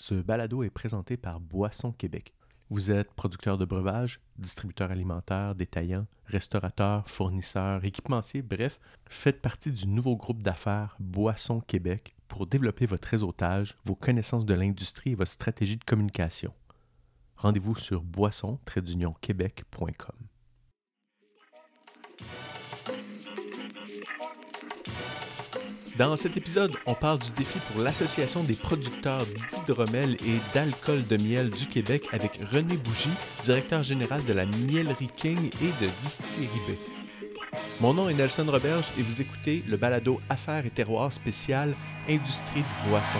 Ce balado est présenté par Boisson Québec. Vous êtes producteur de breuvages, distributeur alimentaire, détaillant, restaurateur, fournisseur, équipementier, bref, faites partie du nouveau groupe d'affaires Boisson Québec pour développer votre réseautage, vos connaissances de l'industrie et votre stratégie de communication. Rendez-vous sur boisson-québec.com. Dans cet épisode, on parle du défi pour l'Association des producteurs d'hydromel et d'alcool de miel du Québec avec René Bougie, directeur général de la Mielerie King et de Distillerie B. Mon nom est Nelson Roberge et vous écoutez le balado Affaires et terroirs spécial Industrie de boisson.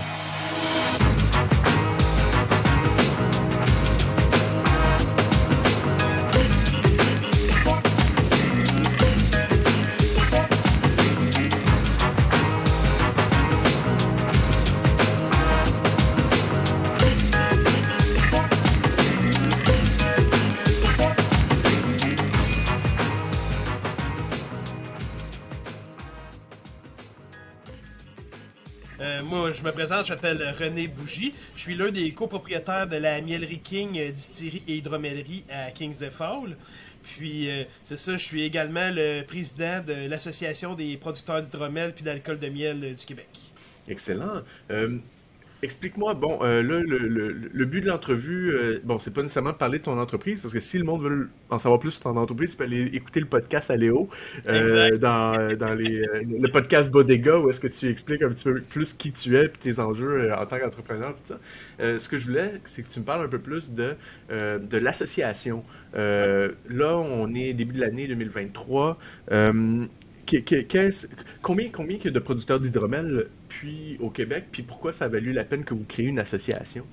Présente, je m'appelle René Bougie. Je suis l'un des copropriétaires de la Mielerie King Distillerie et Hydromellerie à Kings de Fall. Puis, euh, c'est ça, je suis également le président de l'Association des producteurs d'hydromel puis d'alcool de miel du Québec. Excellent. Euh, Explique-moi, bon, euh, là, le, le- le but de l'entrevue, euh, bon, c'est pas nécessairement de parler de ton entreprise, parce que si le monde veut en savoir plus sur ton entreprise, il peut aller écouter le podcast à Léo, euh, dans, dans les, le podcast Bodega, où est-ce que tu expliques un petit peu plus qui tu es, puis tes enjeux en tant qu'entrepreneur, puis ça. Ce que je voulais, c'est que tu me parles un peu plus de, de l'association. Là, on est début de l'année 2023. Euh, qu'est- qu'est- qu'est-ce- combien, combien de producteurs d'hydromel puis au Québec, puis pourquoi ça a valu la peine que vous créez une association?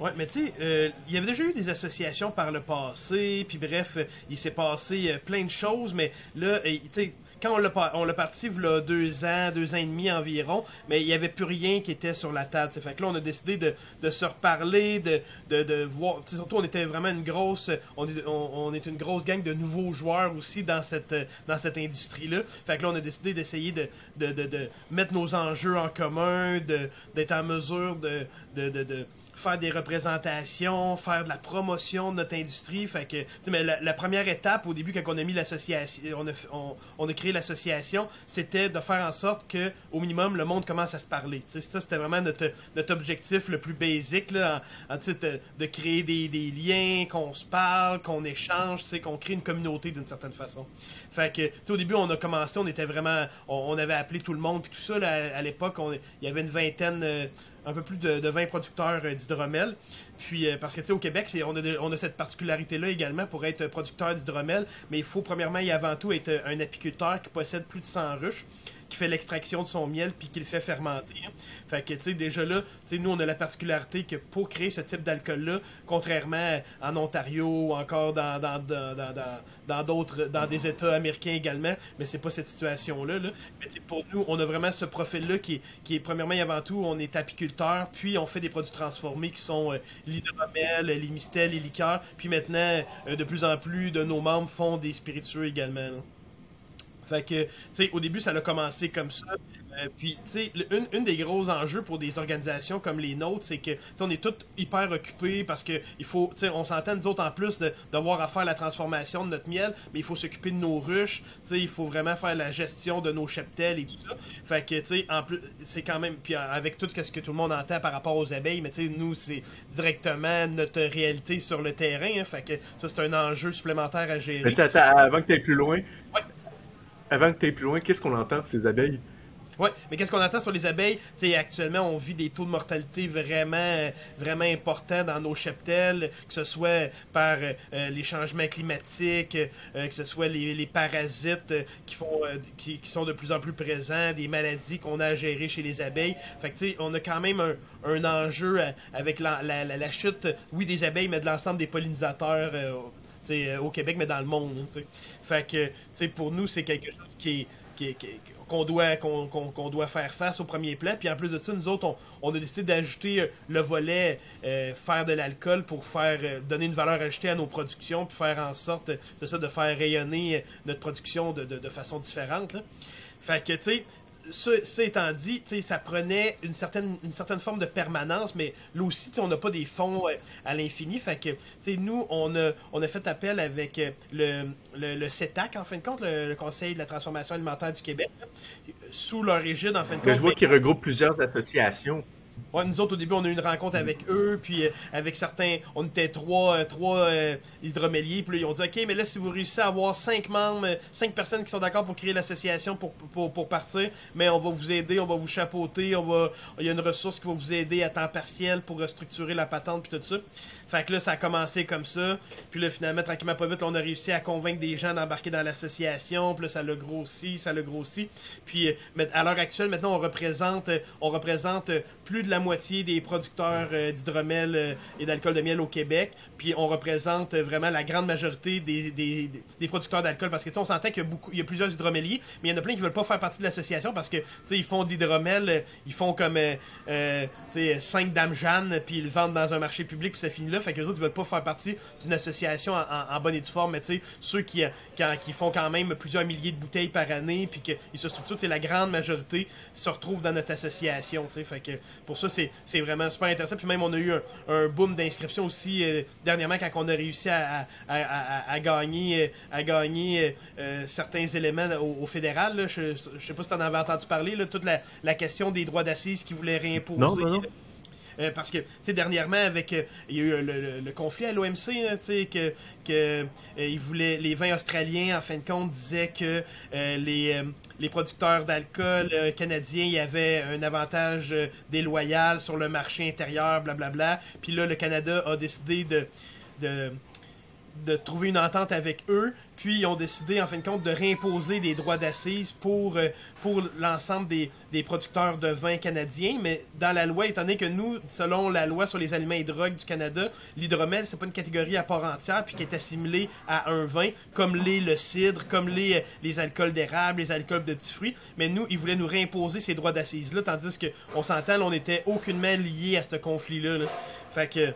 Ouais, mais tu sais, euh, il y avait déjà eu des associations par le passé, puis bref, euh, il s'est passé euh, plein de choses, mais là, tu sais, quand on l'a on l'a parti, là, deux ans, deux ans et demi environ, mais il n'y avait plus rien qui était sur la table. Fait que là, on a décidé de, se reparler, de, voir. Surtout, on était vraiment une grosse. On est, une grosse gang de nouveaux joueurs aussi dans cette, dans cette industrie-là. Fait que là, on a décidé d'essayer de, de, mettre nos enjeux en commun, d'être en mesure de faire des représentations, faire de la promotion de notre industrie. Fait que, mais la, première étape au début, quand on a mis l'association, on a, on, a créé l'association, c'était de faire en sorte que, au minimum, le monde commence à se parler. Tu sais, ça, c'était vraiment notre, notre objectif le plus basique, là, en, en, de, de créer des, des liens, qu'on se parle, qu'on échange, qu'on crée une communauté d'une certaine façon. Fait que, au début, on a commencé, on était vraiment, on, avait appelé tout le monde, puis tout ça, là, à, à l'époque, il y avait une vingtaine, euh, un peu plus de, de 20 producteurs euh, d'hydromel. Puis, euh, parce que, tu sais, au Québec, on, a de- on a cette particularité-là également pour être producteur d'hydromel, mais il faut premièrement et avant tout être un apiculteur qui possède plus de 100 ruches fait l'extraction de son miel puis qui le fait fermenter. hein. Fait que, tu sais, déjà là, tu sais, nous, on a la particularité que pour créer ce type d'alcool-là, contrairement en Ontario ou encore dans, dans, dans, dans, d'autres, dans des États américains également, mais c'est pas cette situation-là, là. Mais pour nous, on a vraiment ce profil-là qui qui est, premièrement et avant tout, on est apiculteur, puis on fait des produits transformés qui sont euh, l'hydromel, les mistels, les liqueurs, puis maintenant, euh, de plus en plus de nos membres font des spiritueux également. Fait que, tu sais, au début, ça a commencé comme ça. Euh, puis, tu sais, une, une des gros enjeux pour des organisations comme les nôtres, c'est que, tu sais, on est tous hyper occupés parce que il faut, tu sais, on s'entend nous autres en plus d'avoir à faire la transformation de notre miel, mais il faut s'occuper de nos ruches, tu sais, il faut vraiment faire la gestion de nos cheptels et tout ça. Fait que, tu sais, en plus, c'est quand même, puis avec tout ce que tout le monde entend par rapport aux abeilles, mais tu sais, nous, c'est directement notre réalité sur le terrain, hein. fait que ça, c'est un enjeu supplémentaire à gérer. Mais attends, avant que tu ailles plus loin, Ouais. Avant que tu ailles plus loin, qu'est-ce qu'on entend de ces abeilles? Ouais, mais qu'est-ce qu'on attend sur les abeilles? Tu sais, actuellement, on vit des taux de mortalité vraiment, vraiment importants dans nos cheptels, que ce soit par euh, euh, les changements climatiques, euh, que ce soit les, parasites qui font, qui, sont de plus en plus présents, des maladies qu'on a à gérer chez les abeilles. Fait que, tu sais, on a quand même un, enjeu avec la chute, oui, des abeilles, mais de l'ensemble des pollinisateurs. Euh, au Québec, mais dans le monde. hein, tu sais. Fait que, tu sais, pour nous, c'est quelque chose qui est, qu'on doit, qu'on, qu'on- doit faire face au premier plan. Puis en plus de ça, nous autres, on, on a décidé d'ajouter euh, le volet euh, faire de l'alcool pour faire euh, donner une valeur ajoutée à nos productions, puis faire en sorte, euh, c'est ça, de faire rayonner notre production de, de, de façon différente. là. Fait que, tu sais, ça, étant dit, ça prenait une certaine, une certaine forme de permanence, mais là aussi, on n'a pas des fonds euh, à l'infini. Fait que, nous, on a, on a fait appel avec euh, le, le, CETAC, en fin de compte, le, Conseil de la transformation alimentaire du Québec, sous leur égide, en fin de compte. je vois qu'il regroupe plusieurs associations. Ouais, nous autres, au début, on a eu une rencontre avec eux, puis euh, avec certains, on était trois, euh, trois euh, hydroméliers, puis ils ont dit, OK, mais là, si vous réussissez à avoir cinq membres, cinq personnes qui sont d'accord pour créer l'association pour, pour, pour, partir, mais on va vous aider, on va vous chapeauter, on va, il y a une ressource qui va vous aider à temps partiel pour restructurer la patente, puis tout ça. Fait que là, ça a commencé comme ça. Puis là, finalement, tranquillement, pas vite, on a réussi à convaincre des gens d'embarquer dans l'association. Puis là, ça l'a grossi, ça l'a grossi. Puis euh, à l'heure actuelle, maintenant, on représente, euh, on représente euh, plus de la moitié des producteurs d'hydromel et d'alcool de miel au Québec. Puis on représente vraiment la grande majorité des, des, producteurs d'alcool. Parce que, tu on s'entend qu'il y a, y a plusieurs hydroméliers, mais il y en a plein qui veulent pas faire partie de l'association parce que, tu sais, ils font de l'hydromel, ils font comme, tu 5 dames Jeanne, puis ils le vendent dans un marché public, puis ça finit là. Fait que les autres ne veulent pas faire partie d'une association en, bonne et due forme, mais tu sais, ceux qui, qui, font quand même plusieurs milliers de bouteilles par année, puis qu'ils se structurent, la grande majorité se retrouve dans notre association, tu sais. Fait que pour ça, c'est vraiment super intéressant. Puis même, on a eu un, boom d'inscription aussi euh, dernièrement quand on a réussi à, à, gagner, à gagner euh, certains éléments au, fédéral. Je, ne sais pas si tu en avais entendu parler, là, toute la, question des droits d'assises qui voulaient réimposer. Non, non, non. Euh, parce que, tu sais, dernièrement, avec. Euh, il y a eu le, conflit à l'OMC, tu sais, que, que euh, voulaient, les vins australiens, en fin de compte, disaient que les, les producteurs d'alcool canadiens, il y avait un avantage déloyal sur le marché intérieur, blablabla. Puis là, le Canada a décidé de de trouver une entente avec eux, puis ils ont décidé en fin de compte de réimposer des droits d'assises pour, euh, pour l'ensemble des, des, producteurs de vin canadiens, mais dans la loi, étant donné que nous, selon la loi sur les aliments et drogues du Canada, l'hydromel, c'est pas une catégorie à part entière, puis qui est assimilée à un vin, comme l'est le cidre, comme les, euh, les alcools d'érable, les alcools de petits fruits, mais nous, ils voulaient nous réimposer ces droits d'assises-là, tandis que on s'entend, on n'était aucunement lié à ce conflit-là. Là. Fait que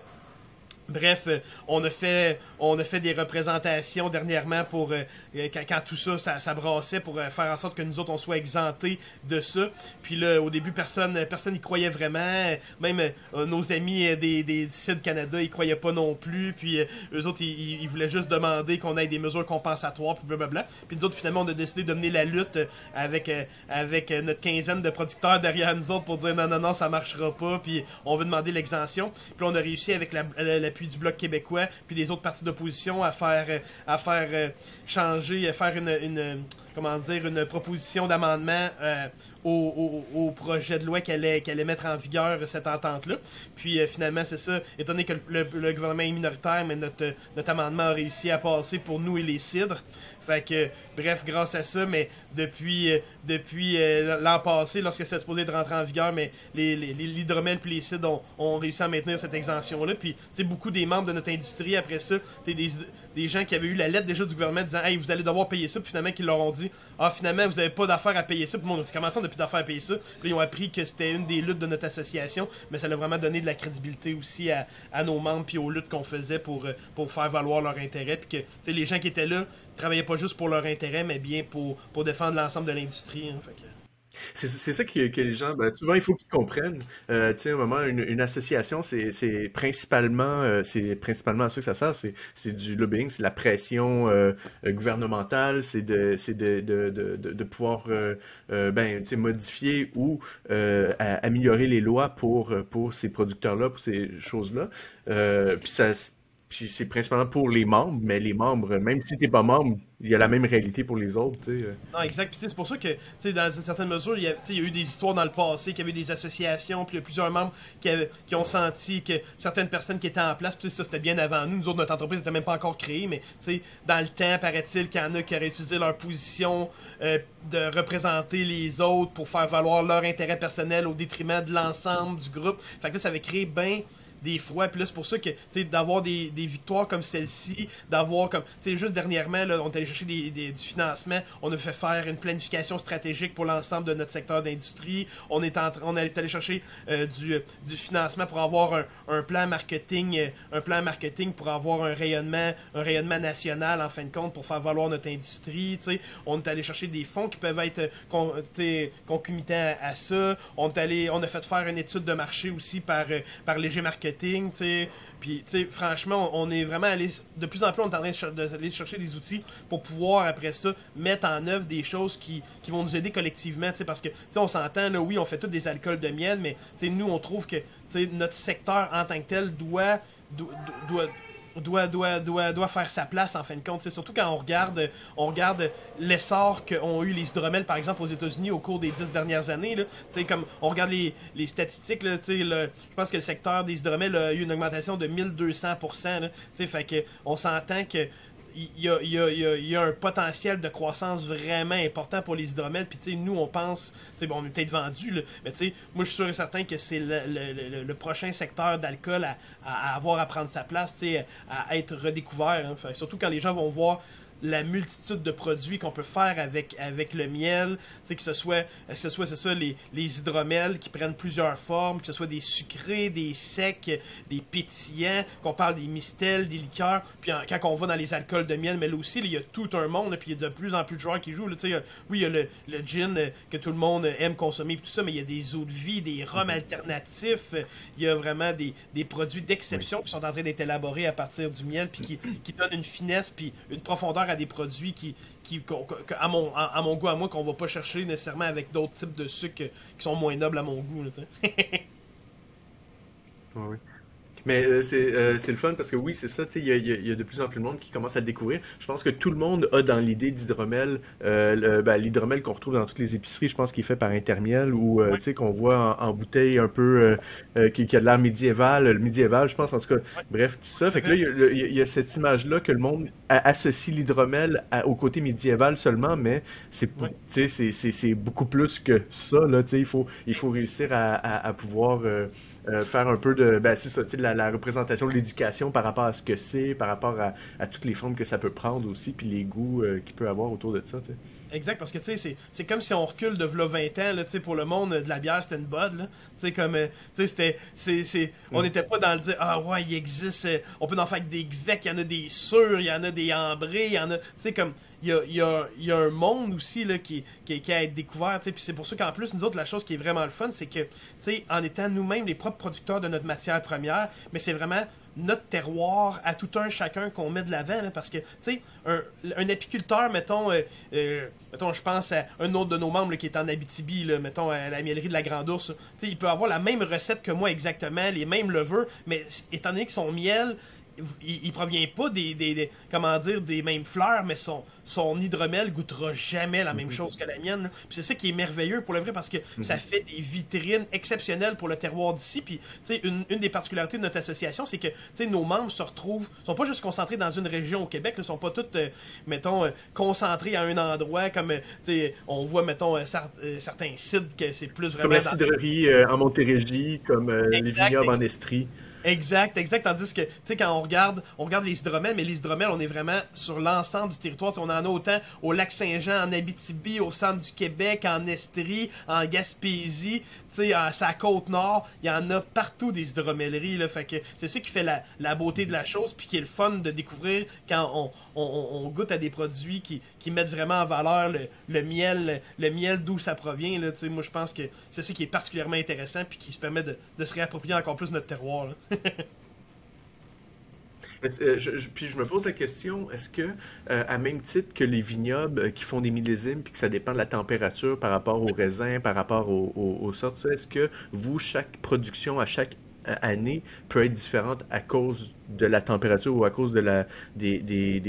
Bref, euh, on a fait on a fait des représentations dernièrement pour euh, euh, quand, tout ça, ça, brassait pour faire en sorte que nous autres on soit exemptés de ça. Puis là, au début, personne personne croyait vraiment. Même nos amis des, des sites Canada, ils croyaient pas non plus. Puis eux autres, ils, voulaient juste demander qu'on ait des mesures compensatoires, puis blablabla. Puis nous autres, finalement, on a décidé de mener la lutte avec avec notre quinzaine de producteurs derrière nous autres pour dire non non non, ça marchera pas. Puis on veut demander l'exemption. Puis on a réussi avec la, la puis du Bloc québécois, puis des autres partis d'opposition à faire, à faire euh, changer, à faire une comment dire, une proposition d'amendement euh, au, projet de loi qu'elle allait, allait mettre en vigueur cette entente-là. Puis euh, finalement, c'est ça, étant donné que le, gouvernement est minoritaire, mais notre, notre amendement a réussi à passer pour nous et les cidres. Fait que, bref, grâce à ça, mais depuis, euh, depuis l'an passé, lorsque c'est supposé de rentrer en vigueur, mais l'hydromel les, puis les cidres ont, réussi à maintenir cette exemption-là. Puis, tu sais, beaucoup des membres de notre industrie, après ça, des, des gens qui avaient eu la lettre déjà du gouvernement disant Hey, vous allez devoir payer ça, puis finalement, qu'ils leur ont dit Ah, finalement, vous n'avez pas d'affaires à payer ça. Puis c'est comment ça, on n'a plus d'affaires à payer ça. Ils ont appris que c'était une des luttes de notre association, mais ça a vraiment donné de la crédibilité aussi à, nos membres, puis aux luttes qu'on faisait pour, euh, faire valoir leur intérêt. Puis que les gens qui étaient là travaillaient pas juste pour leur intérêt, mais bien pour, pour défendre l'ensemble de l'industrie. Hein, c'est ça que, que, les gens, ben, souvent il faut qu'ils comprennent. Euh, tu sais, un moment, une, association, c'est principalement, euh, principalement à ça que ça sert, c'est du lobbying, c'est la pression euh, gouvernementale, c'est de, de, de, de, de, pouvoir ben, modifier ou améliorer les lois pour, pour ces producteurs-là, pour ces choses-là. puis ça puis c'est principalement pour les membres, mais les membres, même si t'es pas membre, il y a la même réalité pour les autres. sais. Non, exact. Puis c'est pour ça que, dans une certaine mesure, il y, a, eu des histoires dans le passé, qu'il y avait des associations, puis il plusieurs membres qui, ont senti que certaines personnes qui étaient en place, puis ça c'était bien avant nous, nous autres, notre entreprise n'était même pas encore créée, mais dans le temps, paraît-il qu'il y en a qui auraient utilisé leur position euh, de représenter les autres pour faire valoir leur intérêt personnel au détriment de l'ensemble du groupe. Fait que là, ça avait créé bien des fois. Puis là, c'est pour ça que, d'avoir des, des victoires comme celle-ci, d'avoir comme, tu sais, juste dernièrement, là, on était chercher des, du financement, on a fait faire une planification stratégique pour l'ensemble de notre secteur d'industrie, on est en, on est allé chercher du, du financement pour avoir un, un plan marketing, un plan marketing pour avoir un rayonnement, un rayonnement national en fin de compte pour faire valoir notre industrie. sais On est allé chercher des fonds qui peuvent être concomitants à, ça. On est allé, on a fait faire une étude de marché aussi par, par Léger Marketing. Puis, tu franchement, on est vraiment allé. De plus en plus, on est en train d'aller chercher des outils pour pouvoir, après ça, mettre en œuvre des choses qui, vont nous aider collectivement, tu parce que, tu on s'entend, là, oui, on fait tous des alcools de miel, mais, tu nous, on trouve que, tu notre secteur en tant que tel doit, doit, doit, doit faire sa place en fin de compte. C'est surtout quand on regarde, on regarde l'essor qu'ont eu les hydromels, par exemple, aux États-Unis au cours des dix dernières années. Là. Comme on regarde les, les statistiques, là, le, je pense que le secteur des hydromels a eu une augmentation de 1200%. Là, fait que on s'entend que il y a, un potentiel de croissance vraiment important pour les hydromels. Puis, tu sais, nous, on pense, tu sais, bon, on est peut-être vendu, mais tu sais, moi, je suis sûr et certain que c'est le, prochain secteur d'alcool à, à, avoir à prendre sa place, tu sais, à, être redécouvert. Hein. surtout quand les gens vont voir la multitude de produits qu'on peut faire avec, avec le miel, que ce soit, que ce soit c'est ça, les, les hydromels qui prennent plusieurs formes, que ce soit des sucrés, des secs, des pétillants, qu'on parle des mistels, des liqueurs, puis quand on va dans les alcools de miel, mais là aussi, il y a tout un monde, puis il y a de plus en plus de joueurs qui jouent, tu sais, oui, il y a le, le, gin euh, que tout le monde aime consommer, tout ça, mais il y a des eaux de vie, des rhums alternatifs, il y a vraiment des, des produits d'exception qui sont en train d'être élaborés à partir du miel, puis qui, qui donnent une finesse, puis une profondeur à des produits qui, qui à, mon, à, mon goût, à moi, qu'on va pas chercher nécessairement avec d'autres types de sucres qui sont moins nobles à mon goût. Oui. Mais euh, euh, c'est le fun parce que oui, c'est ça, il y, y, a de plus en plus de monde qui commence à le découvrir. Je pense que tout le monde a dans l'idée d'hydromel, euh, ben, l'hydromel qu'on retrouve dans toutes les épiceries, je pense qu'il est fait par Intermiel ou tu sais qu'on voit en, bouteille un peu qui, a de l'air médiéval, le médiéval, je pense en tout cas. Bref, tout ça. Fait que là, il y, a cette image-là que le monde associe l'hydromel au côté médiéval seulement, mais c'est beaucoup plus que ça. Là, il, faut, il faut réussir à, à pouvoir euh, faire un peu de, ben, ça, la, la représentation de l'éducation par rapport à ce que c'est, par rapport à, toutes les formes que ça peut prendre aussi, puis les goûts euh, qu'il peut avoir autour de ça. sais. Exact, parce que tu sais, c'est comme si on recule de 20 ans, là, pour le monde de la bière, c'était une bud, là. Tu sais, comme, euh, tu sais, c'était, on n'était mm. pas dans le dire, ah ouais, il existe, on peut en faire avec des gvecs, il y en a des sûrs, il y en a des ambrés, il y en a, tu sais, comme, il y a, y, a, y a, un monde aussi, là, qui, qui, qui a à être découvert, tu sais, puis c'est pour ça qu'en plus, nous autres, la chose qui est vraiment le fun, c'est que, tu sais, en étant nous-mêmes les propres producteurs de notre matière première, mais c'est vraiment notre terroir à tout un chacun qu'on met de l'avant. Parce que, tu sais, un, apiculteur, mettons, euh, euh, mettons, je pense à un autre de nos membres qui est en Abitibi, là, mettons, à la miellerie de la Grande Ourse. Tu sais, il peut avoir la même recette que moi exactement, les mêmes levures, mais étant donné que son miel il, provient pas des, des, comment dire des mêmes fleurs, mais son, son hydromel goûtera jamais la même mhm. chose que la mienne. Puis c'est ça qui est merveilleux pour le vrai parce que mhm. ça fait des vitrines exceptionnelles pour le terroir d'ici. Puis une, une des particularités de notre association, c'est que nos membres se retrouvent, sont pas juste concentrés dans une région au Québec, ils sont pas tous, euh, mettons, euh, concentrés à un endroit comme, euh, on voit, mettons, certains sites que c'est plus vraiment. Comme la cidrerie en Montérégie, comme les vignobles en Estrie. Exact, exact. Tandis que, tu sais, quand on regarde, on regarde les hydromels, mais les hydromels, on est vraiment sur l'ensemble du territoire. on en a autant au lac Saint-Jean, en Abitibi, au centre du Québec, en Estrie, en Gaspésie, tu sais, à sa côte nord. Il y en a partout des hydromelleries, là. Fait que c'est ça qui fait la, la, beauté de la chose, puis qui est le fun de découvrir quand on, on, goûte à des produits qui, qui, mettent vraiment en valeur le, le miel, le, miel d'où ça provient, là. Tu sais, moi, je pense que c'est ça qui est particulièrement intéressant, puis qui se permet de, se réapproprier encore plus notre terroir. Euh, puis je me pose la question, est-ce que, euh, à même titre que les vignobles euh, qui font des millésimes, puis que ça dépend de la température par rapport aux raisins, par rapport aux, sortes, est-ce que vous, chaque production à chaque année peut être différente à cause de la température ou à cause de la, des, des,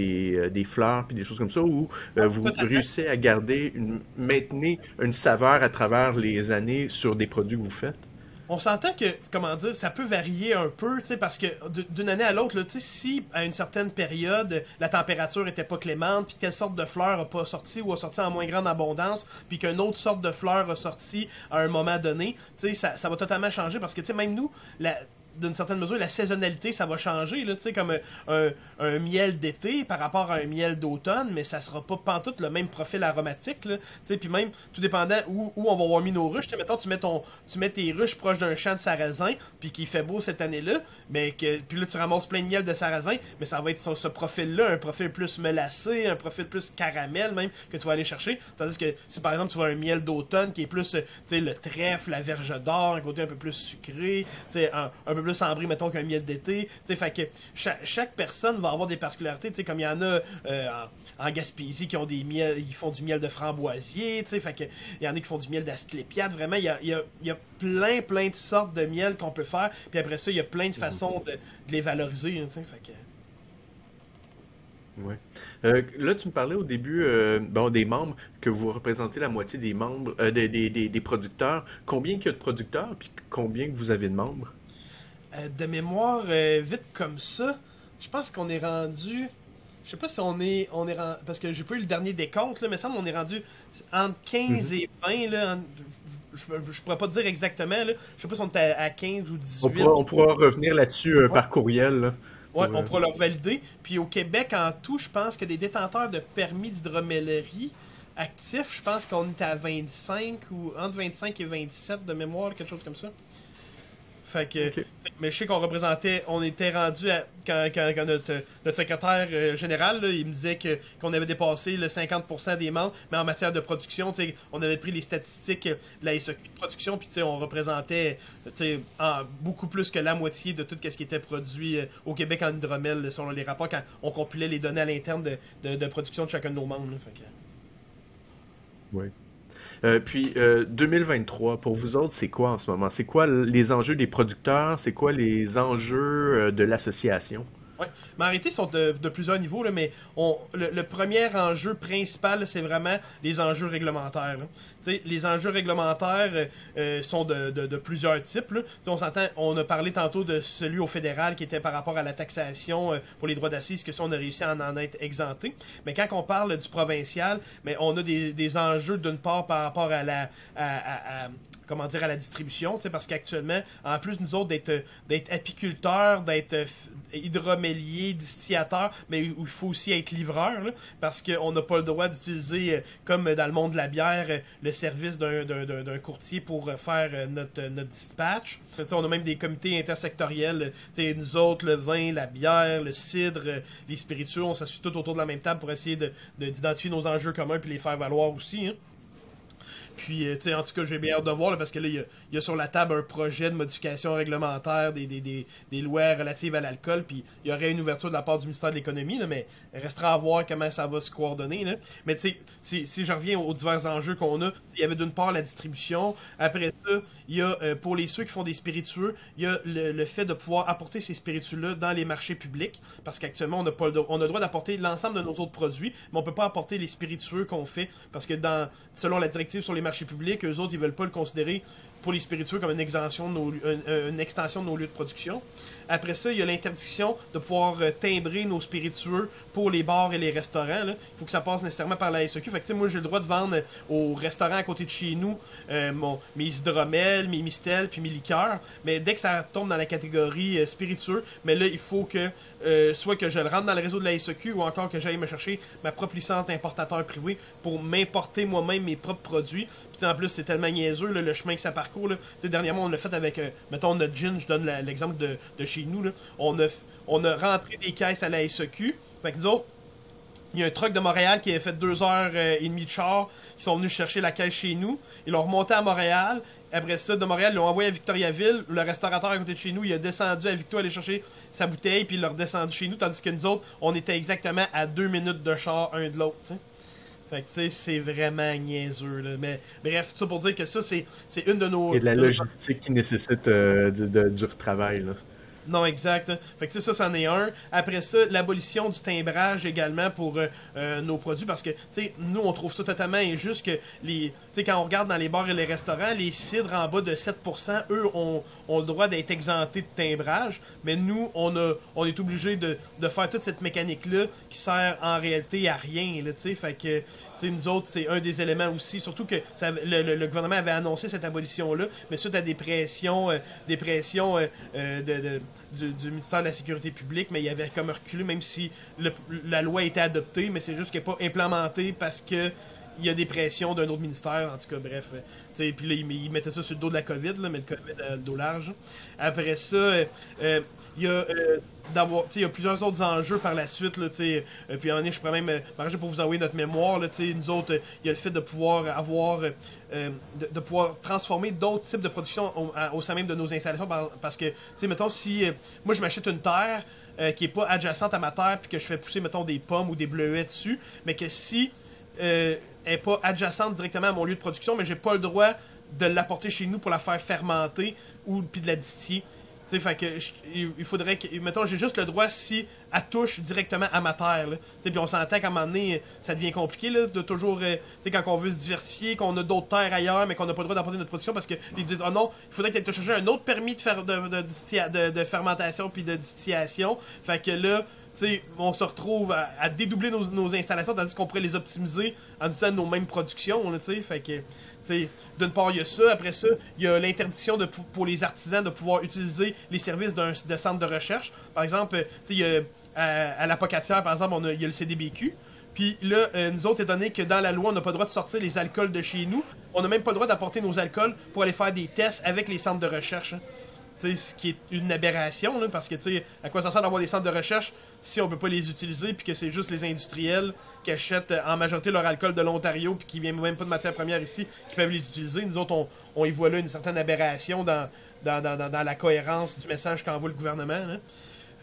des, fleurs puis des choses comme ça, ou vous réussissez à garder, une, maintenir une saveur à travers les années sur des produits que vous faites? On s'entend que, comment dire, ça peut varier un peu, tu sais, parce que d'une année à l'autre, tu sais, si à une certaine période, la température était pas clémente, puis telle sorte de fleur a pas sorti ou a sorti en moins grande abondance, puis qu'une autre sorte de fleur a sorti à un moment donné, tu sais, ça, ça va totalement changer parce que, tu sais, même nous, la, d'une certaine mesure, la saisonnalité, ça va changer, là, comme un, un, miel d'été par rapport à un miel d'automne, mais ça sera pas pantoute le même profil aromatique, là, puis même, tout dépendant où, où on va avoir mis nos ruches, mettons, tu mets, ton, tu mets tes ruches proche d'un champ de sarrasin, puis qu'il fait beau cette année-là, mais que, puis là, tu ramasses plein de miel de sarrasin, mais ça va être ce, ce profil-là, un profil plus melacé, un profil plus caramel, même, que tu vas aller chercher, tandis que si, par exemple, tu vois un miel d'automne qui est plus, tu sais, le trèfle, la verge d'or, un côté un peu plus sucré, tu sais, un, un peu plus plus ambré, mettons, qu'un miel d'été. Fait que chaque, personne va avoir des particularités. comme il y en a euh, en, Gaspésie qui ont des miels, ils font du miel de framboisier. Fait que il y en a qui font du miel d'asclépiade. Vraiment, il y a, y a, plein, plein de sortes de miel qu'on peut faire. Puis après ça, il y a plein de façons de, les valoriser. Fait que... Ouais. Euh, là, tu me parlais au début euh, bon, des membres, que vous représentez la moitié des membres, des, des, des, producteurs. Combien il y a de producteurs, puis combien que vous avez de membres? Euh, de mémoire, euh, vite comme ça, je pense qu'on est rendu. Je sais pas si on est. On est Parce que j'ai pas eu le dernier décompte, là, mais ça, on est rendu entre 15 mhm. et 20. Là, je, je, pourrais pas dire exactement. Là. Je sais pas si on est à, 15 ou 18. On pourra, revenir là-dessus euh, par courriel. Là, ouais, on pourra leur valider. Puis au Québec, en tout, je pense que des détenteurs de permis d'hydromellerie actifs, je pense qu'on est à 25 ou entre 25 et 27 de mémoire, quelque chose comme ça. Fait que, mais je sais qu'on représentait, on était rendu à, quand, quand, notre, notre, secrétaire euh, général, il me disait que qu'on avait dépassé le 50% des membres, mais en matière de production, on avait pris les statistiques de la SEQ de production, puis on représentait en, beaucoup plus que la moitié de tout ce qui était produit euh, au Québec en hydromel, selon les rapports, quand on compilait les données à l'interne de, de, production de chacun de nos membres. Oui. Euh, puis 2023, euh, pour vous autres, c'est quoi en ce moment? C'est quoi les enjeux des producteurs? C'est quoi les enjeux euh, de l'association? Oui, mais en sont de, plusieurs niveaux, là, mais on, le, premier enjeu principal, c'est vraiment les enjeux réglementaires. Les enjeux réglementaires euh, euh, sont de, plusieurs types. On s'entend, on a parlé tantôt de celui au fédéral qui était par rapport à la taxation euh, pour les droits d'assises, que ça, on a réussi à en, être exempté. Mais quand on parle du provincial, mais on a des, enjeux d'une part par rapport à la comment dire, à la distribution, parce qu'actuellement, en plus, nous autres, d'être, d'être apiculteurs, d'être euh, hydroméliers, distillateurs, mais il faut aussi être livreur, parce qu'on n'a pas le droit d'utiliser, euh, comme dans le monde de la bière, euh, le service d'un, courtier pour faire notre, dispatch. on a même des comités intersectoriels, nous autres, le vin, la bière, le cidre, les spiritueux, on s'assied tout autour de la même table pour essayer de, d'identifier nos enjeux communs puis les faire valoir aussi. Hein. Puis, euh, en tout cas, j'ai bien hâte de voir, parce que là, il y, a, sur la table un projet de modification réglementaire des, des, lois relatives à l'alcool, puis il y aurait une ouverture de la part du ministère de l'Économie, mais restera à voir comment ça va se coordonner. Mais tu sais, si, je reviens aux divers enjeux qu'on a, il y avait d'une part la distribution, après ça, il y a, euh, pour les ceux qui font des spiritueux, il y a le, fait de pouvoir apporter ces spiritueux-là dans les marchés publics, parce qu'actuellement, on le, on a le droit d'apporter l'ensemble de nos autres produits, mais on peut pas apporter les spiritueux qu'on fait, parce que dans selon la directive sur les marchés publics, eux autres, ils veulent pas le considérer pour les spiritueux comme une, de nos, une, extension de nos lieux de production. Après ça, il y a l'interdiction de pouvoir euh, timbrer nos spiritueux pour les bars et les restaurants. Il faut que ça passe nécessairement par la SEQ. Fait que, moi, j'ai le droit de vendre euh, aux restaurants à côté de chez nous euh, mon, mes hydromels, mes mistels, puis mes liqueurs. Mais dès que ça tombe dans la catégorie spiritueux, mais là, il faut que soit que je le rentre dans le réseau de la SEQ ou encore que j'aille me chercher ma propre licence d'importateur privé pour m'importer moi-même mes propres produits. Puis en plus, c'est tellement niaiseux le chemin que ça Dernièrement, on l'a fait avec, mettons, notre gin, je donne l'exemple de, chez nous, on, a, rentré des caisses à la SEQ. Fait que nous autres, il y a un truck de Montréal qui a fait deux heures euh, et demie de char, qui sont venus chercher la caisse chez nous. Ils l'ont remonté à Montréal. Après ça, de Montréal, ils l'ont envoyé à Victoriaville. Le restaurateur à côté de chez nous, il a descendu à Victoire aller chercher sa bouteille, puis il l'a redescendu chez nous. Tandis que nous autres, on était exactement à deux minutes de char un de l'autre. Fait que, tu sais, c'est vraiment niaiseux, là. Mais bref, tout ça pour dire que ça, c'est une de nos. Et de la logistique qui nécessite euh, du, du retravail, là. Non, exact. Fait que, ça, c'en est un. Après ça, l'abolition du timbrage également pour euh, euh, nos produits, parce que, tu nous, on trouve ça totalement injuste que les... Tu sais, quand on regarde dans les bars et les restaurants, les cidres en bas de 7%, eux, ont, ont le droit d'être exemptés de timbrage, mais nous, on, a, on est obligé de, faire toute cette mécanique-là qui sert en réalité à rien, tu sais. Fait que, nous autres, c'est un des éléments aussi, surtout que le, le, gouvernement avait annoncé cette abolition-là, mais suite à des pressions, euh, des pressions euh, euh, de, du, ministère de la Sécurité publique, mais il avait comme reculé, même si la loi été adoptée, mais c'est juste qu'elle n'est pas implémentée parce que il y a des pressions d'un autre ministère, en tout cas, bref. Puis là, il, mettait ça sur le dos de la COVID, là, mais le COVID a le dos large. Après ça, euh, il y a d'avoir il y a plusieurs autres enjeux par la suite là tu euh, puis en est je pourrais même euh, pour vous envoyer notre mémoire là tu nous autres il y a le fait de pouvoir avoir euh, de, pouvoir transformer d'autres types de production au, au, sein même de nos installations parce que tu sais mettons si moi je m'achète une terre qui est pas adjacente à ma terre puis que je fais pousser mettons des pommes ou des bleuets dessus mais que si elle est pas adjacente directement à mon lieu de production mais j'ai pas le droit de l'apporter chez nous pour la faire fermenter ou puis de la distiller T'sais, fait que il faudrait que. Mettons, j'ai juste le droit si elle touche directement à ma terre. Puis on s'entend qu'à un moment donné, ça devient compliqué là, de toujours. Euh, sais quand on veut se diversifier, qu'on a d'autres terres ailleurs, mais qu'on n'a pas le droit d'apporter notre production parce qu'ils disent Oh non, il faudrait que tu aies un autre permis de, de, de fermentation puis de distillation. Fait que là, On se retrouve à, dédoubler nos, installations tandis qu'on pourrait les optimiser en utilisant nos mêmes productions. D'une part, il y a ça. Après ça, il y a l'interdiction pour les artisans de pouvoir utiliser les services d'un centre de recherche. Par exemple, a, à, à la Pocatière, par exemple, on a, il y a le CDBQ. Puis là, euh, nous autres, étant donné que dans la loi, on n'a pas le droit de sortir les alcools de chez nous, on n'a même pas le droit d'apporter nos alcools pour aller faire des tests avec les centres de recherche. Hein ce qui est une aberration, parce que à quoi ça sert d'avoir des centres de recherche si on peut pas les utiliser, puis que c'est juste les industriels qui achètent en majorité leur alcool de l'Ontario, puis qui viennent même pas de matière première ici, qui peuvent les utiliser? Nous autres, on, y voit là une certaine aberration dans, dans, dans, dans la cohérence du message qu'envoie le gouvernement. Là.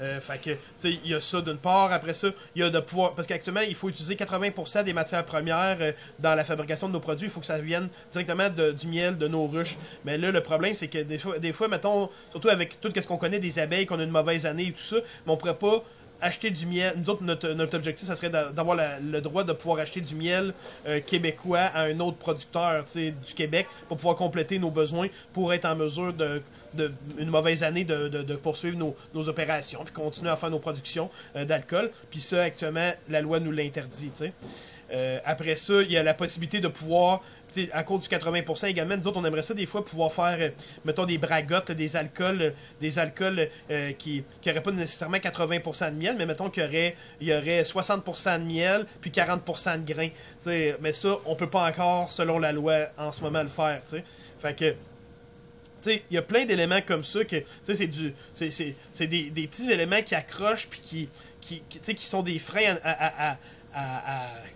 Euh, fait que, tu sais, il y a ça d'une part. Après ça, il y a de pouvoir. Parce qu'actuellement, il faut utiliser 80% des matières premières euh, dans la fabrication de nos produits. Il faut que ça vienne directement du miel de nos ruches. Mais là, le problème, c'est que des fois, des fois, mettons, surtout avec tout ce qu'on connaît des abeilles, qu'on a une mauvaise année et tout ça, mais on pourrait pas acheter du miel. Nous autres, notre, notre objectif, ça serait d'avoir le droit de pouvoir acheter du miel euh, québécois à un autre producteur du Québec pour pouvoir compléter nos besoins, pour être en mesure de, de une mauvaise année de, de, de poursuivre nos, nos, opérations, puis continuer à faire nos productions euh, d'alcool. Puis ça, actuellement, la loi nous l'interdit. Euh, après ça, il y a la possibilité de pouvoir à cause du 80% également, nous autres, on aimerait ça des fois pouvoir faire, euh, mettons, des bragottes, des alcools, euh, des alcools qui n'auraient pas nécessairement 80% de miel, mais mettons qu'il y aurait, il y aurait 60% de miel, puis 40% de grains. mais ça, on peut pas encore, selon la loi, en ce moment, le faire. T'sais. Fait que il y a plein d'éléments comme ça que c'est du c'est des, des, petits éléments qui accrochent puis qui qui, qui, qui sont des freins à,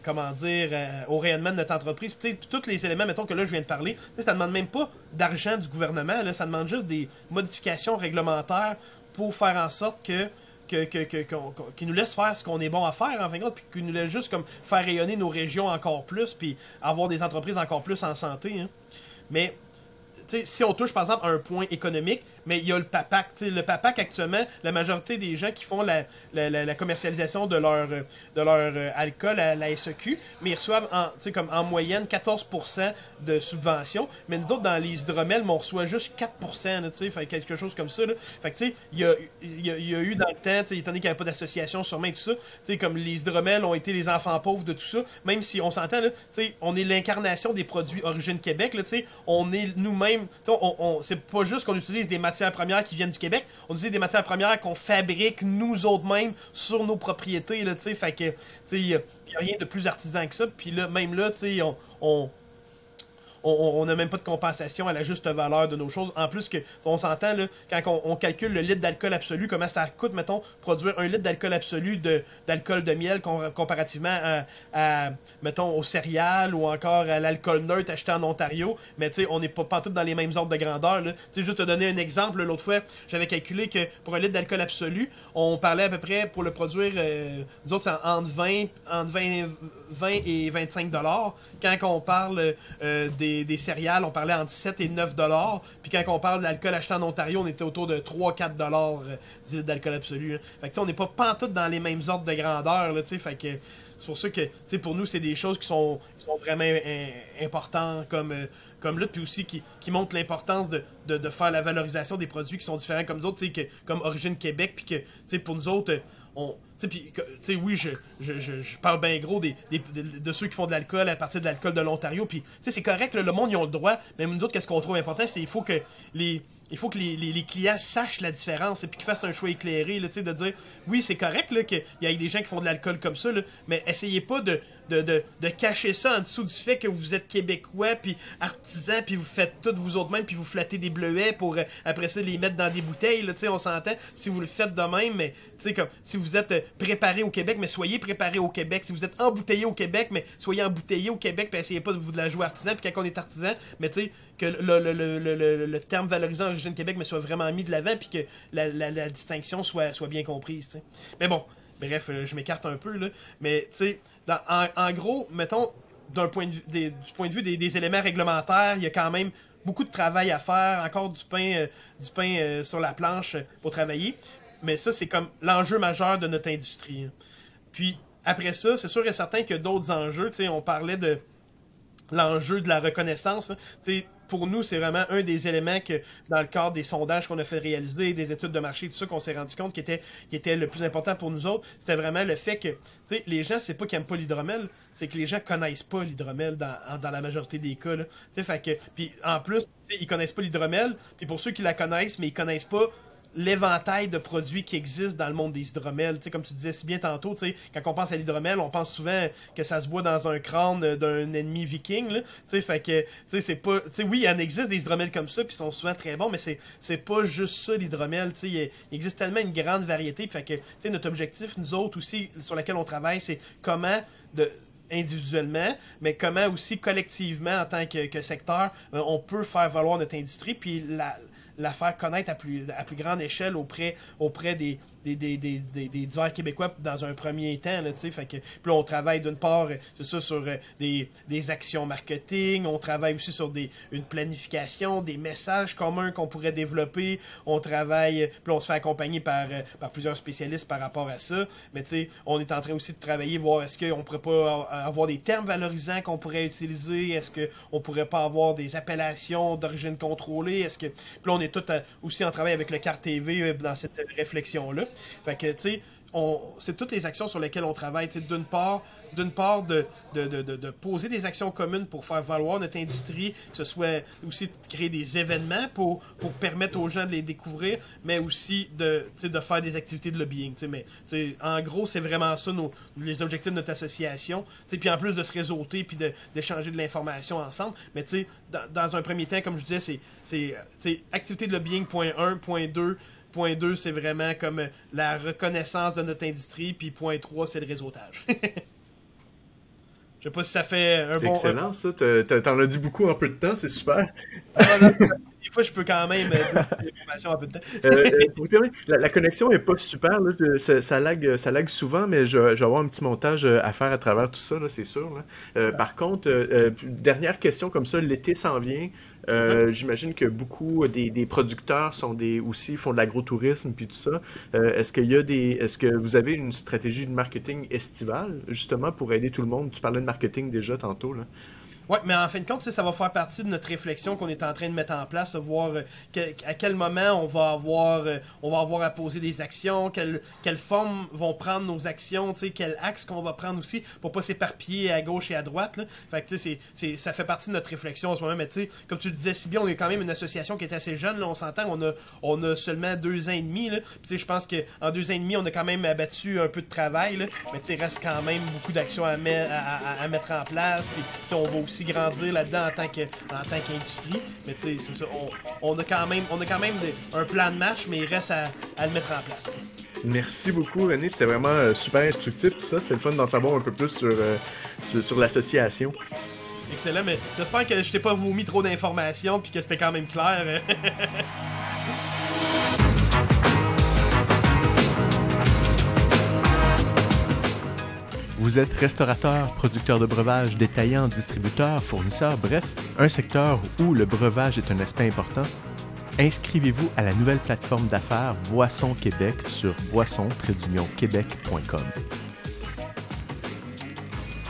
comment dire, euh, au rayonnement de notre entreprise. Puis, tous les éléments, mettons que là, je viens de parler, ça ne demande même pas d'argent du gouvernement, ça demande juste des modifications réglementaires pour faire en sorte que que, nous laisse faire ce qu'on est bon à faire, en fin de compte, puis qui nous laisse juste comme faire rayonner nos régions encore plus, puis avoir des entreprises encore plus en santé. Hein. Mais si on touche par exemple à un point économique, mais il y a le PAPAC. Le PAPAC, actuellement, la majorité des gens qui font la, la, commercialisation de leur, de leur euh, alcool à la SEQ, mais ils reçoivent en, comme en moyenne 14% de subvention. Mais nous autres, dans les hydromels, on reçoit juste 4%, là, quelque chose comme ça. Là. Fait que, il y a, y, a, y a, eu dans le temps, étant donné qu'il n'y avait pas d'association sûrement et tout ça, comme les hydromels ont été les enfants pauvres de tout ça, même si on s'entend, on est l'incarnation des produits Origine Québec, là, on est nous-mêmes, on, on, c'est pas juste qu'on utilise des matières premières qui viennent du Québec. On utilise des matières premières qu'on fabrique nous autres mêmes sur nos propriétés. Là, fait que il n'y a, rien de plus artisan que ça. Puis là, même là, on, on on n'a même pas de compensation à la juste valeur de nos choses. En plus que on s'entend quand on, calcule le litre d'alcool absolu, comment ça coûte, mettons, produire un litre d'alcool absolu de d'alcool de miel comparativement à, mettons, aux céréales ou encore à l'alcool neutre acheté en Ontario. Mais tu sais, on n'est pas, pas tous dans les mêmes ordres de grandeur. Tu sais, juste te donner un exemple, l'autre fois, j'avais calculé que pour un litre d'alcool absolu, on parlait à peu près pour le produire, euh, nous autres, c'est entre 20, entre 20, 20 et 25 dollars. Quand on parle euh, des des, céréales, on parlait entre 7 et 9 dollars. Puis quand on parle de l'alcool acheté en Ontario, on était autour de 3-4 dollars euh, d'alcool absolu. Hein. Fait que on n'est pas pantoute dans les mêmes ordres de grandeur. Là, c'est pour ça que pour nous, c'est des choses qui sont, vraiment importantes comme, euh, comme là, puis aussi qui, montrent l'importance de, faire la valorisation des produits qui sont différents comme nous autres, que, comme Origine Québec, puis que pour nous autres, on sais, oui, je, je, je, parle bien gros des, de, ceux qui font de l'alcool à partir de l'alcool de l'Ontario. Puis, c'est correct, le monde, ils ont le droit. Mais nous autres, qu'est-ce qu'on trouve important, c'est qu'il faut que les il faut que les, les, clients sachent la différence et puis qu'ils fassent un choix éclairé, là, de dire oui, c'est correct qu'il y ait des gens qui font de l'alcool comme ça, là, mais essayez pas de, de, cacher ça en dessous du fait que vous êtes québécois, puis artisans, puis vous faites tout vous autres mêmes, puis vous flattez des bleuets pour euh, après ça les mettre dans des bouteilles. Là, on s'entend. Si vous le faites de même, mais comme si vous êtes euh, préparé au Québec, mais soyez préparé au Québec. Si vous êtes embouteillé au Québec, mais soyez embouteillé au Québec, puis essayez pas de vous de la jouer artisan. Puis quand on est artisan, mais tu sais que le, le, le, le, terme valorisant Origine Québec mais soit vraiment mis de l'avant, puis que la, la, distinction soit, soit bien comprise. Mais bon, bref, euh, je m'écarte un peu là. Mais tu sais, en, gros, mettons, d'un point de vue, du point de vue des, éléments réglementaires, il y a quand même beaucoup de travail à faire, encore du pain, euh, du pain euh, sur la planche pour travailler. Mais ça, c'est comme l'enjeu majeur de notre industrie. Hein. Puis après ça, c'est sûr et certain a d'autres enjeux. sais on parlait de l'enjeu de la reconnaissance. sais pour nous, c'est vraiment un des éléments que, dans le cadre des sondages qu'on a fait réaliser, des études de marché, tout ça, qu'on s'est rendu compte qui était, le plus important pour nous autres, c'était vraiment le fait que, les gens, c'est pas qu'ils aiment pas l'hydromel, c'est que les gens connaissent pas l'hydromel dans, la majorité des cas, là. fait que, puis en plus, ils connaissent pas l'hydromel, puis pour ceux qui la connaissent, mais ils connaissent pas l'éventail de produits qui existent dans le monde des hydromels. Tu sais, comme tu disais si bien tantôt, tu sais, quand on pense à l'hydromel, on pense souvent que ça se boit dans un crâne d'un ennemi viking. Là. Tu sais, fait que, tu sais, c'est pas, tu sais, oui, il en existe des hydromels comme ça, puis sont souvent très bons, mais c'est, c'est pas juste ça l'hydromel. Tu sais, il, existe tellement une grande variété, fait que, tu sais, notre objectif, nous autres aussi, sur lequel on travaille, c'est comment de individuellement, mais comment aussi collectivement en tant que, que secteur, euh, on peut faire valoir notre industrie, puis la, la faire connaître à plus, à plus grande échelle auprès, auprès des, des, des, divers québécois dans un premier temps. Là, fait que, puis on travaille d'une part, c'est ça, sur euh, des, actions marketing, on travaille aussi sur des, une planification, des messages communs qu'on pourrait développer, on travaille, puis on se fait accompagner par, euh, par plusieurs spécialistes par rapport à ça, mais tu sais, on est en train aussi de travailler, voir est-ce qu'on pourrait pas avoir des termes valorisants qu'on pourrait utiliser, est-ce qu'on pourrait pas avoir des appellations d'origine contrôlée, est-ce que, puis là, on est tout euh, aussi en travail avec le CAR TV dans cette réflexion-là. C'est toutes les actions sur lesquelles on travaille. D'une part, d'une part de, poser des actions communes pour faire valoir notre industrie, que ce soit aussi de créer des événements pour, permettre aux gens de les découvrir, mais aussi de, faire des activités de lobbying. En gros, c'est vraiment ça les objectifs de notre association. Puis en plus de se réseauter puis d'échanger de, l'information ensemble, mais dans, dans un premier temps, comme je disais, c'est activité de lobbying, point 1, point 2, Point 2, c'est vraiment comme la reconnaissance de notre industrie. Puis point 3, c'est le réseautage. Je sais pas si ça fait un bon... C'est excellent, ça. T'en as dit beaucoup en peu de temps, c'est super. Ah, des fois, je peux quand même euh, l'information en peu de temps. Euh, euh, la, connexion est pas super. Ça, ça, lag, ça lag souvent, mais je, vais avoir un petit montage à faire à travers tout ça, c'est sûr. Par contre, dernière question comme ça, l'été s'en vient. Euh, j'imagine que beaucoup des, producteurs sont des aussi font de l'agrotourisme puis tout ça. Euh, est-ce qu'il y a des est-ce que vous avez une stratégie de marketing estivale justement pour aider tout le monde? Tu parlais de marketing déjà tantôt là. Oui, mais en fin de compte, ça va faire partie de notre réflexion qu'on est en train de mettre en place, voir euh, à quel moment on va avoir euh, on va avoir à poser des actions, quelle, forme vont prendre nos actions, quel axe qu'on va prendre aussi pour pas s'éparpiller à gauche et à droite. Là. Fait que c'est, c'est, ça fait partie de notre réflexion en ce moment. Mais comme tu le disais si bien, on est quand même une association qui est assez jeune. Là, on s'entend, on a, on a seulement deux ans et demi. Je pense qu'en deux ans et demi, on a quand même abattu un peu de travail. Là. Mais il reste quand même beaucoup d'actions à, à, à, mettre en place. Puis on va aussi grandir là-dedans en tant que en tant qu'industrie. Mais tu sais, c'est ça. On, a quand même, on a quand même un plan de match, mais il reste à, le mettre en place. Merci beaucoup, René. C'était vraiment euh, super instructif, tout ça. C'est le fun d'en savoir un peu plus sur, euh, sur, l'association. Excellent, mais j'espère que je t'ai pas vomi trop d'informations puis que c'était quand même clair. Vous êtes restaurateur, producteur de breuvage, détaillant, distributeur, fournisseur, bref, un secteur où le breuvage est un aspect important. Inscrivez-vous à la nouvelle plateforme d'affaires Boisson Québec sur boisson-québec.com.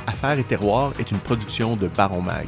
Affaires et terroirs est une production de Baron Mag.